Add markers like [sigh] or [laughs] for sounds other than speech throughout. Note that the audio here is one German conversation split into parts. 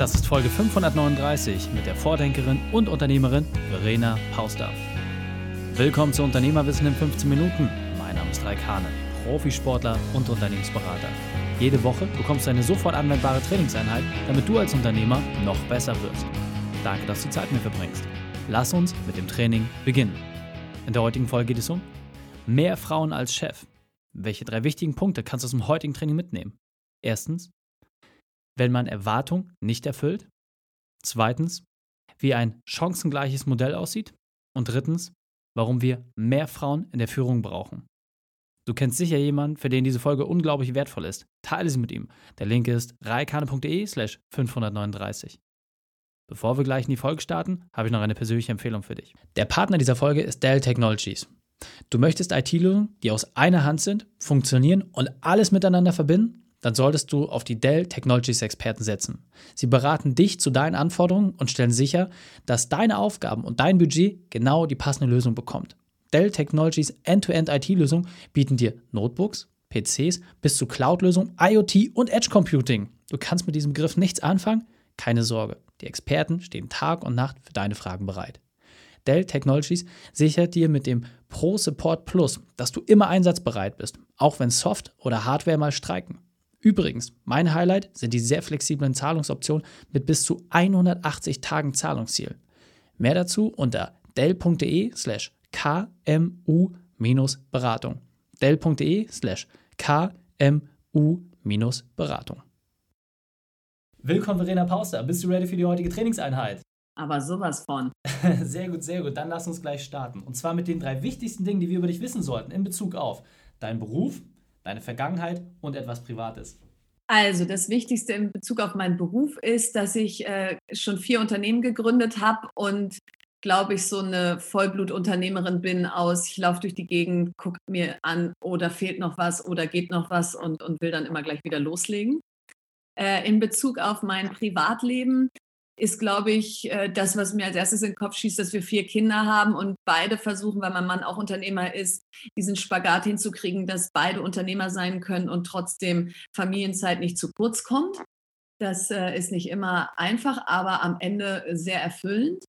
Das ist Folge 539 mit der Vordenkerin und Unternehmerin Verena Pauster. Willkommen zu Unternehmerwissen in 15 Minuten. Mein Name ist Raik Hane, Profisportler und Unternehmensberater. Jede Woche bekommst du eine sofort anwendbare Trainingseinheit, damit du als Unternehmer noch besser wirst. Danke, dass du Zeit mit mir verbringst. Lass uns mit dem Training beginnen. In der heutigen Folge geht es um mehr Frauen als Chef. Welche drei wichtigen Punkte kannst du aus dem heutigen Training mitnehmen? Erstens, wenn man Erwartung nicht erfüllt. Zweitens, wie ein chancengleiches Modell aussieht. Und drittens, warum wir mehr Frauen in der Führung brauchen. Du kennst sicher jemanden, für den diese Folge unglaublich wertvoll ist. Teile sie mit ihm. Der Link ist reikane.de slash 539. Bevor wir gleich in die Folge starten, habe ich noch eine persönliche Empfehlung für dich. Der Partner dieser Folge ist Dell Technologies. Du möchtest IT-Lösungen, die aus einer Hand sind, funktionieren und alles miteinander verbinden? Dann solltest du auf die Dell Technologies Experten setzen. Sie beraten dich zu deinen Anforderungen und stellen sicher, dass deine Aufgaben und dein Budget genau die passende Lösung bekommt. Dell Technologies End-to-End IT-Lösungen bieten dir Notebooks, PCs bis zu Cloud-Lösungen, IoT und Edge Computing. Du kannst mit diesem Begriff nichts anfangen? Keine Sorge. Die Experten stehen Tag und Nacht für deine Fragen bereit. Dell Technologies sichert dir mit dem Pro Support Plus, dass du immer einsatzbereit bist, auch wenn Soft- oder Hardware mal streiken. Übrigens, mein Highlight sind die sehr flexiblen Zahlungsoptionen mit bis zu 180 Tagen Zahlungsziel. Mehr dazu unter dell.de slash kmu-beratung. dell.de slash kmu-beratung. Willkommen, Verena Pauster. Bist du ready für die heutige Trainingseinheit? Aber sowas von. [laughs] Sehr gut, sehr gut. Dann lass uns gleich starten. Und zwar mit den drei wichtigsten Dingen, die wir über dich wissen sollten in Bezug auf deinen Beruf, deine Vergangenheit und etwas Privates? Also das Wichtigste in Bezug auf meinen Beruf ist, dass ich äh, schon vier Unternehmen gegründet habe und glaube ich, so eine Vollblutunternehmerin bin aus, ich laufe durch die Gegend, gucke mir an, oder oh, fehlt noch was oder geht noch was und, und will dann immer gleich wieder loslegen. Äh, in Bezug auf mein Privatleben ist, glaube ich, äh, das, was mir als erstes in den Kopf schießt, dass wir vier Kinder haben und beide versuchen, weil mein Mann auch Unternehmer ist, diesen Spagat hinzukriegen, dass beide Unternehmer sein können und trotzdem Familienzeit nicht zu kurz kommt. Das äh, ist nicht immer einfach, aber am Ende sehr erfüllend.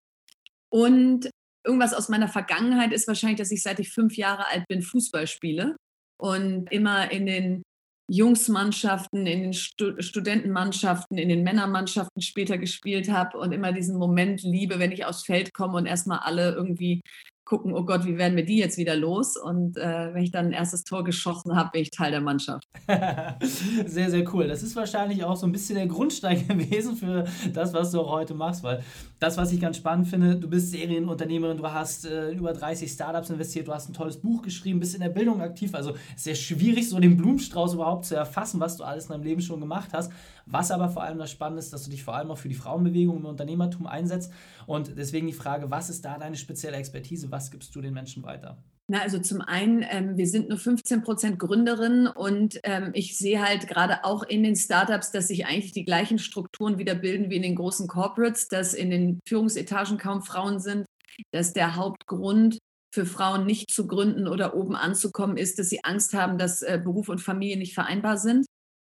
Und irgendwas aus meiner Vergangenheit ist wahrscheinlich, dass ich seit ich fünf Jahre alt bin Fußball spiele und immer in den Jungsmannschaften, in den Stu Studentenmannschaften, in den Männermannschaften später gespielt habe und immer diesen Moment liebe, wenn ich aufs Feld komme und erstmal alle irgendwie gucken, oh Gott, wie werden wir die jetzt wieder los? Und äh, wenn ich dann ein erstes Tor geschossen habe, bin ich Teil der Mannschaft. [laughs] sehr, sehr cool. Das ist wahrscheinlich auch so ein bisschen der Grundstein [laughs] gewesen für das, was du auch heute machst, weil das, was ich ganz spannend finde, du bist Serienunternehmerin, du hast äh, über 30 Startups investiert, du hast ein tolles Buch geschrieben, bist in der Bildung aktiv. Also sehr schwierig, so den Blumenstrauß überhaupt zu erfassen, was du alles in deinem Leben schon gemacht hast. Was aber vor allem das Spannende ist, dass du dich vor allem auch für die Frauenbewegung im Unternehmertum einsetzt. Und deswegen die Frage, was ist da deine spezielle Expertise? Was was gibst du den Menschen weiter? Na, also zum einen, ähm, wir sind nur 15 Prozent Gründerinnen und ähm, ich sehe halt gerade auch in den Startups, dass sich eigentlich die gleichen Strukturen wieder bilden wie in den großen Corporates, dass in den Führungsetagen kaum Frauen sind, dass der Hauptgrund für Frauen nicht zu gründen oder oben anzukommen ist, dass sie Angst haben, dass äh, Beruf und Familie nicht vereinbar sind.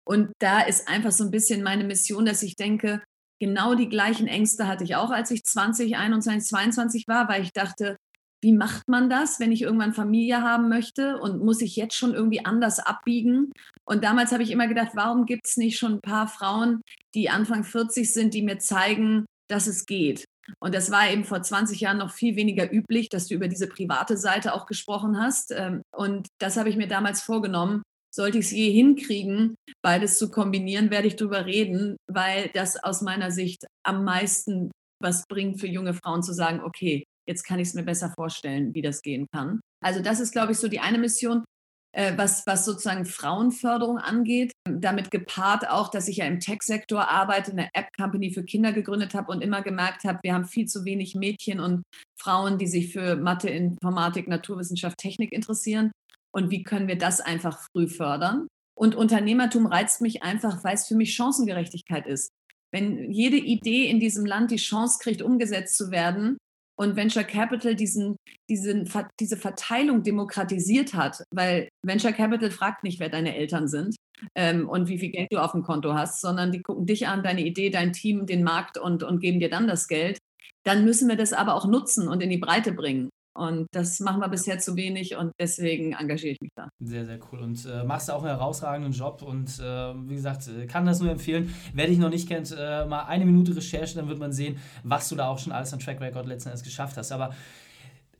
Und da ist einfach so ein bisschen meine Mission, dass ich denke, genau die gleichen Ängste hatte ich auch, als ich 20, 21, 22 war, weil ich dachte, wie macht man das, wenn ich irgendwann Familie haben möchte und muss ich jetzt schon irgendwie anders abbiegen? Und damals habe ich immer gedacht, warum gibt es nicht schon ein paar Frauen, die Anfang 40 sind, die mir zeigen, dass es geht? Und das war eben vor 20 Jahren noch viel weniger üblich, dass du über diese private Seite auch gesprochen hast. Ähm, und das habe ich mir damals vorgenommen. Sollte ich es je hinkriegen, beides zu kombinieren, werde ich darüber reden, weil das aus meiner Sicht am meisten was bringt für junge Frauen zu sagen, okay, Jetzt kann ich es mir besser vorstellen, wie das gehen kann. Also das ist, glaube ich, so die eine Mission, äh, was, was sozusagen Frauenförderung angeht. Damit gepaart auch, dass ich ja im Tech-Sektor arbeite, eine App-Company für Kinder gegründet habe und immer gemerkt habe, wir haben viel zu wenig Mädchen und Frauen, die sich für Mathe, Informatik, Naturwissenschaft, Technik interessieren. Und wie können wir das einfach früh fördern? Und Unternehmertum reizt mich einfach, weil es für mich Chancengerechtigkeit ist. Wenn jede Idee in diesem Land die Chance kriegt, umgesetzt zu werden, und Venture Capital diesen, diesen, diese Verteilung demokratisiert hat, weil Venture Capital fragt nicht, wer deine Eltern sind ähm, und wie viel Geld du auf dem Konto hast, sondern die gucken dich an, deine Idee, dein Team, den Markt und, und geben dir dann das Geld. Dann müssen wir das aber auch nutzen und in die Breite bringen. Und das machen wir bisher zu wenig und deswegen engagiere ich mich da. Sehr, sehr cool. Und äh, machst auch einen herausragenden Job und äh, wie gesagt, äh, kann das nur empfehlen. Wer dich noch nicht kennt, äh, mal eine Minute Recherche, dann wird man sehen, was du da auch schon alles an Track Record letzten Endes geschafft hast. Aber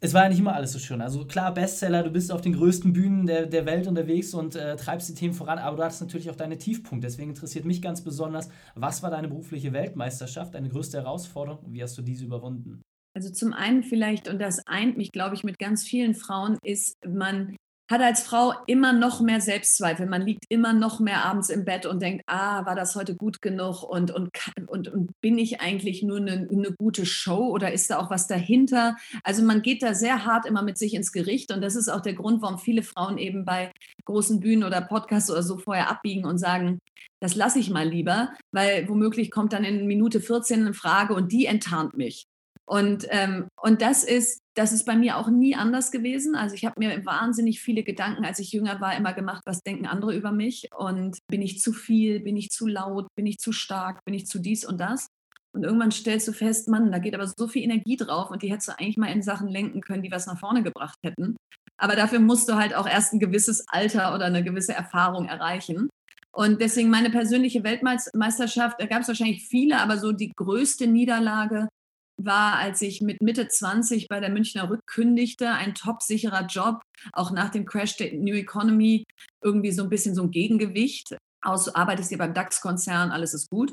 es war ja nicht immer alles so schön. Also klar, Bestseller, du bist auf den größten Bühnen der, der Welt unterwegs und äh, treibst die Themen voran, aber du hattest natürlich auch deine Tiefpunkte. Deswegen interessiert mich ganz besonders, was war deine berufliche Weltmeisterschaft, deine größte Herausforderung und wie hast du diese überwunden? Also zum einen vielleicht, und das eint mich, glaube ich, mit ganz vielen Frauen, ist, man hat als Frau immer noch mehr Selbstzweifel. Man liegt immer noch mehr abends im Bett und denkt, ah, war das heute gut genug und, und, und, und bin ich eigentlich nur eine, eine, gute Show oder ist da auch was dahinter? Also man geht da sehr hart immer mit sich ins Gericht und das ist auch der Grund, warum viele Frauen eben bei großen Bühnen oder Podcasts oder so vorher abbiegen und sagen, das lasse ich mal lieber, weil womöglich kommt dann in Minute 14 eine Frage und die enttarnt mich. Und, ähm, und das ist, das ist bei mir auch nie anders gewesen. Also ich habe mir wahnsinnig viele Gedanken, als ich jünger war, immer gemacht, was denken andere über mich und bin ich zu viel, bin ich zu laut, bin ich zu stark, bin ich zu dies und das. Und irgendwann stellst du fest, Mann, da geht aber so viel Energie drauf und die hättest du eigentlich mal in Sachen lenken können, die was nach vorne gebracht hätten. Aber dafür musst du halt auch erst ein gewisses Alter oder eine gewisse Erfahrung erreichen. Und deswegen meine persönliche Weltmeisterschaft, da gab es wahrscheinlich viele, aber so die größte Niederlage war, als ich mit Mitte 20 bei der Münchner Rück kündigte, ein top-sicherer Job, auch nach dem Crash der New Economy, irgendwie so ein bisschen so ein Gegengewicht. Aus, arbeitest hier beim DAX-Konzern, alles ist gut.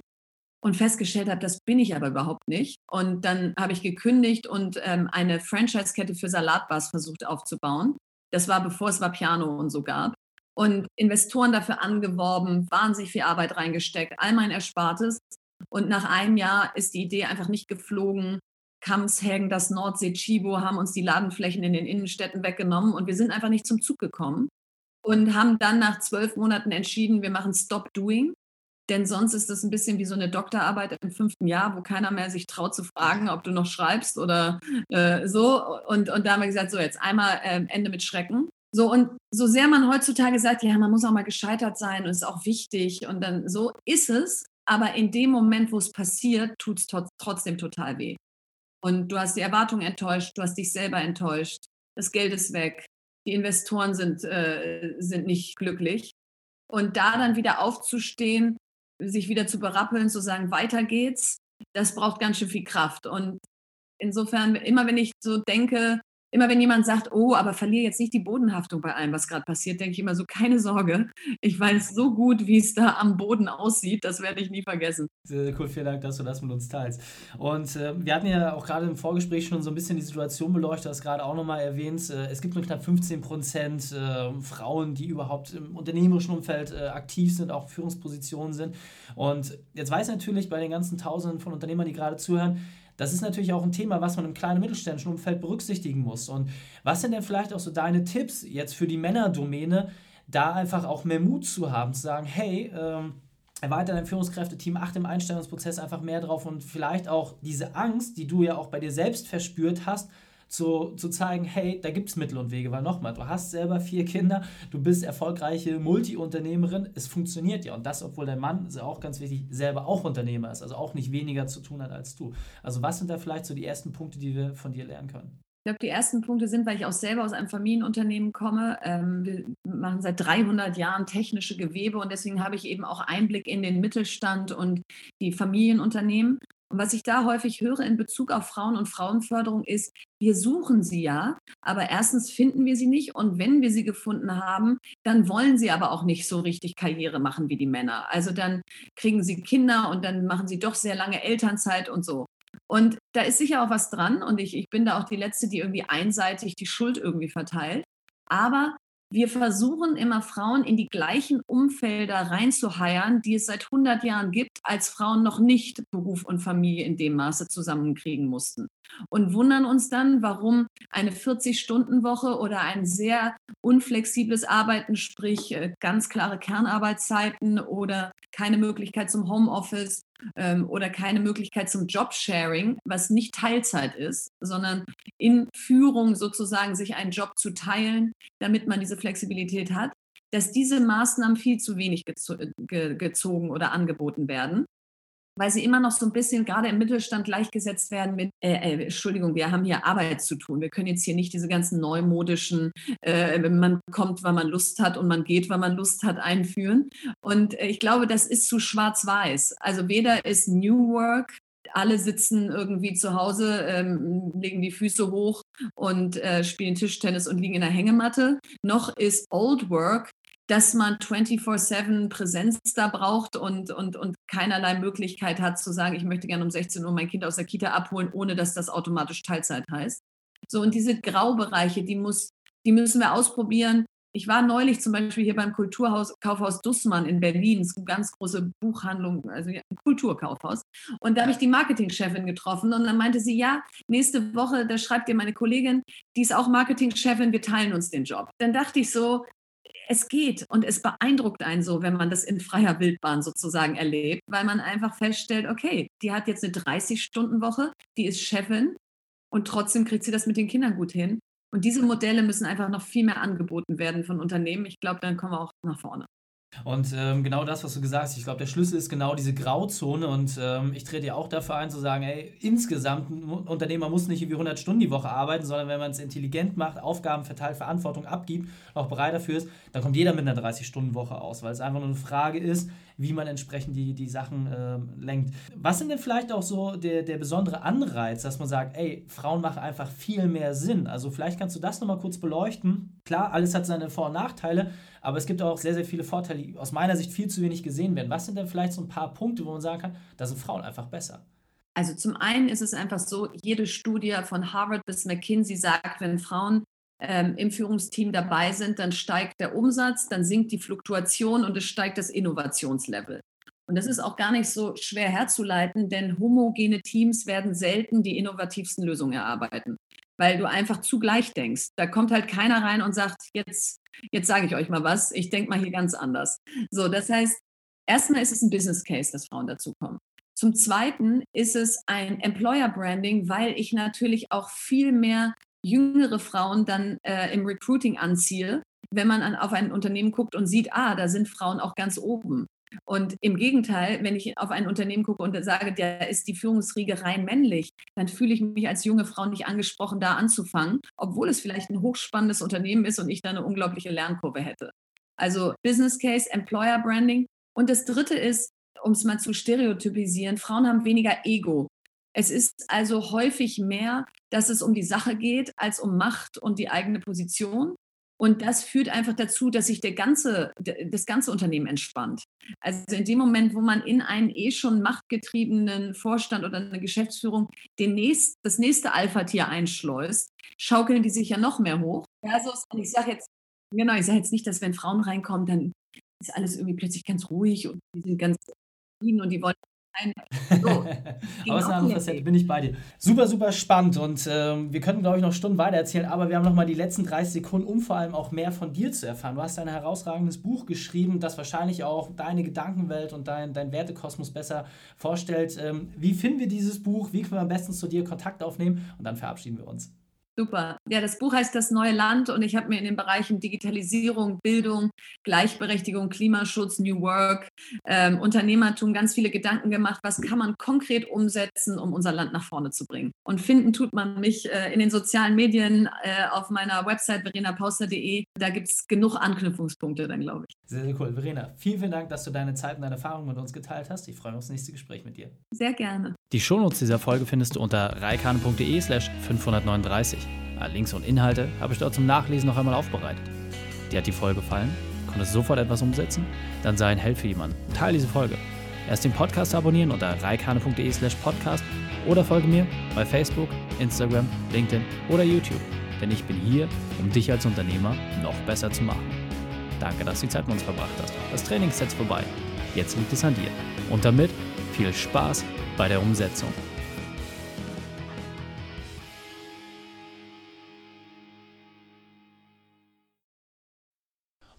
Und festgestellt habe, das bin ich aber überhaupt nicht. Und dann habe ich gekündigt und ähm, eine Franchise-Kette für Salatbars versucht aufzubauen. Das war bevor es Piano und so gab. Und Investoren dafür angeworben, wahnsinnig viel Arbeit reingesteckt, all mein Erspartes und nach einem Jahr ist die Idee einfach nicht geflogen. Kamshagen, das Nordsee, Chibo haben uns die Ladenflächen in den Innenstädten weggenommen und wir sind einfach nicht zum Zug gekommen und haben dann nach zwölf Monaten entschieden, wir machen Stop Doing. Denn sonst ist das ein bisschen wie so eine Doktorarbeit im fünften Jahr, wo keiner mehr sich traut zu fragen, ob du noch schreibst oder äh, so. Und, und da haben wir gesagt, so jetzt einmal äh, Ende mit Schrecken. So, und so sehr man heutzutage sagt, ja, man muss auch mal gescheitert sein und ist auch wichtig und dann so ist es. Aber in dem Moment, wo es passiert, tut es trotzdem total weh. Und du hast die Erwartung enttäuscht, du hast dich selber enttäuscht, das Geld ist weg, die Investoren sind, äh, sind nicht glücklich. Und da dann wieder aufzustehen, sich wieder zu berappeln, zu sagen, weiter geht's, das braucht ganz schön viel Kraft. Und insofern, immer wenn ich so denke, immer wenn jemand sagt, oh, aber verliere jetzt nicht die Bodenhaftung bei allem, was gerade passiert, denke ich immer so, keine Sorge. Ich weiß so gut, wie es da am Boden aussieht. Das werde ich nie vergessen. Sehr cool, vielen Dank, dass du das mit uns teilst. Und äh, wir hatten ja auch gerade im Vorgespräch schon so ein bisschen die Situation beleuchtet, das gerade auch nochmal erwähnt. Äh, es gibt nur knapp 15 Prozent äh, Frauen, die überhaupt im unternehmerischen Umfeld äh, aktiv sind, auch Führungspositionen sind. Und jetzt weiß natürlich bei den ganzen Tausenden von Unternehmern, die gerade zuhören, das ist natürlich auch ein Thema, was man im kleinen mittelständischen Umfeld berücksichtigen muss. Und was sind denn vielleicht auch so deine Tipps jetzt für die Männerdomäne, da einfach auch mehr Mut zu haben, zu sagen, hey, ähm, erweitert dein Führungskräfteteam, achte im Einstellungsprozess einfach mehr drauf und vielleicht auch diese Angst, die du ja auch bei dir selbst verspürt hast, zu, zu zeigen, hey, da gibt es Mittel und Wege, weil nochmal, du hast selber vier Kinder, du bist erfolgreiche Multi-Unternehmerin, es funktioniert ja und das, obwohl dein Mann, ist ja auch ganz wichtig, selber auch Unternehmer ist, also auch nicht weniger zu tun hat als du. Also was sind da vielleicht so die ersten Punkte, die wir von dir lernen können? Ich glaube, die ersten Punkte sind, weil ich auch selber aus einem Familienunternehmen komme. Ähm, wir machen seit 300 Jahren technische Gewebe und deswegen habe ich eben auch Einblick in den Mittelstand und die Familienunternehmen. Und was ich da häufig höre in Bezug auf Frauen und Frauenförderung ist, wir suchen sie ja, aber erstens finden wir sie nicht und wenn wir sie gefunden haben, dann wollen sie aber auch nicht so richtig Karriere machen wie die Männer. Also dann kriegen sie Kinder und dann machen sie doch sehr lange Elternzeit und so. Und da ist sicher auch was dran und ich, ich bin da auch die Letzte, die irgendwie einseitig die Schuld irgendwie verteilt. Aber wir versuchen immer Frauen in die gleichen Umfelder reinzuheiern, die es seit 100 Jahren gibt, als Frauen noch nicht Beruf und Familie in dem Maße zusammenkriegen mussten. Und wundern uns dann, warum eine 40-Stunden-Woche oder ein sehr unflexibles Arbeiten, sprich äh, ganz klare Kernarbeitszeiten oder keine Möglichkeit zum Homeoffice ähm, oder keine Möglichkeit zum Jobsharing, was nicht Teilzeit ist, sondern in Führung sozusagen sich einen Job zu teilen, damit man diese Flexibilität hat, dass diese Maßnahmen viel zu wenig gezo ge gezogen oder angeboten werden weil sie immer noch so ein bisschen gerade im Mittelstand gleichgesetzt werden mit, äh, äh, Entschuldigung, wir haben hier Arbeit zu tun. Wir können jetzt hier nicht diese ganzen neumodischen, äh, man kommt, weil man Lust hat und man geht, weil man Lust hat, einführen. Und äh, ich glaube, das ist zu schwarz-weiß. Also weder ist New Work alle sitzen irgendwie zu Hause, ähm, legen die Füße hoch und äh, spielen Tischtennis und liegen in der Hängematte. Noch ist Old Work dass man 24-7 Präsenz da braucht und, und, und keinerlei Möglichkeit hat zu sagen, ich möchte gerne um 16 Uhr mein Kind aus der Kita abholen, ohne dass das automatisch Teilzeit heißt. So, und diese Graubereiche, die, muss, die müssen wir ausprobieren. Ich war neulich zum Beispiel hier beim Kulturhaus Kaufhaus Dussmann in Berlin, das ist eine ganz große Buchhandlung, also ein Kulturkaufhaus. Und da habe ich die Marketingchefin getroffen und dann meinte sie, ja, nächste Woche, da schreibt dir meine Kollegin, die ist auch Marketingchefin, wir teilen uns den Job. Dann dachte ich so, es geht und es beeindruckt einen so, wenn man das in freier Wildbahn sozusagen erlebt, weil man einfach feststellt, okay, die hat jetzt eine 30-Stunden-Woche, die ist Chefin und trotzdem kriegt sie das mit den Kindern gut hin. Und diese Modelle müssen einfach noch viel mehr angeboten werden von Unternehmen. Ich glaube, dann kommen wir auch nach vorne. Und ähm, genau das, was du gesagt hast, ich glaube, der Schlüssel ist genau diese Grauzone und ähm, ich trete ja auch dafür ein, zu sagen, ey, insgesamt, ein Unternehmer muss nicht irgendwie 100 Stunden die Woche arbeiten, sondern wenn man es intelligent macht, Aufgaben verteilt, Verantwortung abgibt, auch bereit dafür ist, dann kommt jeder mit einer 30-Stunden-Woche aus, weil es einfach nur eine Frage ist, wie man entsprechend die, die Sachen äh, lenkt. Was sind denn vielleicht auch so der, der besondere Anreiz, dass man sagt, ey, Frauen machen einfach viel mehr Sinn? Also vielleicht kannst du das nochmal kurz beleuchten. Klar, alles hat seine Vor- und Nachteile, aber es gibt auch sehr, sehr viele Vorteile, die aus meiner Sicht viel zu wenig gesehen werden. Was sind denn vielleicht so ein paar Punkte, wo man sagen kann, da sind Frauen einfach besser? Also zum einen ist es einfach so, jede Studie von Harvard bis McKinsey sagt, wenn Frauen ähm, im Führungsteam dabei sind, dann steigt der Umsatz, dann sinkt die Fluktuation und es steigt das Innovationslevel. Und das ist auch gar nicht so schwer herzuleiten, denn homogene Teams werden selten die innovativsten Lösungen erarbeiten, weil du einfach zugleich denkst. Da kommt halt keiner rein und sagt, jetzt Jetzt sage ich euch mal was. Ich denke mal hier ganz anders. So, das heißt, erstmal ist es ein Business Case, dass Frauen dazukommen. Zum Zweiten ist es ein Employer Branding, weil ich natürlich auch viel mehr jüngere Frauen dann äh, im Recruiting anziehe, wenn man an, auf ein Unternehmen guckt und sieht, ah, da sind Frauen auch ganz oben. Und im Gegenteil, wenn ich auf ein Unternehmen gucke und sage, da ist die Führungsriege rein männlich, dann fühle ich mich als junge Frau nicht angesprochen, da anzufangen, obwohl es vielleicht ein hochspannendes Unternehmen ist und ich da eine unglaubliche Lernkurve hätte. Also Business Case, Employer Branding. Und das Dritte ist, um es mal zu stereotypisieren, Frauen haben weniger Ego. Es ist also häufig mehr, dass es um die Sache geht, als um Macht und die eigene Position. Und das führt einfach dazu, dass sich der ganze, das ganze Unternehmen entspannt. Also in dem Moment, wo man in einen eh schon machtgetriebenen Vorstand oder eine Geschäftsführung den nächst, das nächste Alpha-Tier einschleust, schaukeln die sich ja noch mehr hoch. Und ich sage jetzt, genau, ich sage jetzt nicht, dass wenn Frauen reinkommen, dann ist alles irgendwie plötzlich ganz ruhig und die sind ganz und die wollen ein, so, [laughs] aber es eine andere Facette, bin ich bei dir. Super, super spannend und ähm, wir könnten, glaube ich, noch Stunden weiter erzählen, aber wir haben noch mal die letzten 30 Sekunden, um vor allem auch mehr von dir zu erfahren. Du hast ein herausragendes Buch geschrieben, das wahrscheinlich auch deine Gedankenwelt und dein, dein Wertekosmos besser vorstellt. Ähm, wie finden wir dieses Buch? Wie können wir am besten zu dir Kontakt aufnehmen? Und dann verabschieden wir uns. Super. Ja, das Buch heißt Das neue Land und ich habe mir in den Bereichen Digitalisierung, Bildung, Gleichberechtigung, Klimaschutz, New Work, ähm, Unternehmertum ganz viele Gedanken gemacht, was kann man konkret umsetzen, um unser Land nach vorne zu bringen. Und finden tut man mich äh, in den sozialen Medien, äh, auf meiner Website verenapauster.de. Da gibt es genug Anknüpfungspunkte dann, glaube ich. Sehr, sehr cool. Verena, vielen, vielen Dank, dass du deine Zeit und deine Erfahrungen mit uns geteilt hast. Ich freue mich auf das nächste Gespräch mit dir. Sehr gerne. Die Shownotes dieser Folge findest du unter reikane.de slash 539. Links und Inhalte habe ich dort zum Nachlesen noch einmal aufbereitet. Dir hat die Folge gefallen? Konntest du sofort etwas umsetzen? Dann sei ein Held für jemanden. Teil diese Folge. Erst den Podcast abonnieren unter reikane.de slash podcast oder folge mir bei Facebook, Instagram, LinkedIn oder YouTube. Denn ich bin hier, um dich als Unternehmer noch besser zu machen. Danke, dass du die Zeit mit uns verbracht hast. Das Training ist vorbei. Jetzt liegt es an dir. Und damit viel Spaß bei der Umsetzung.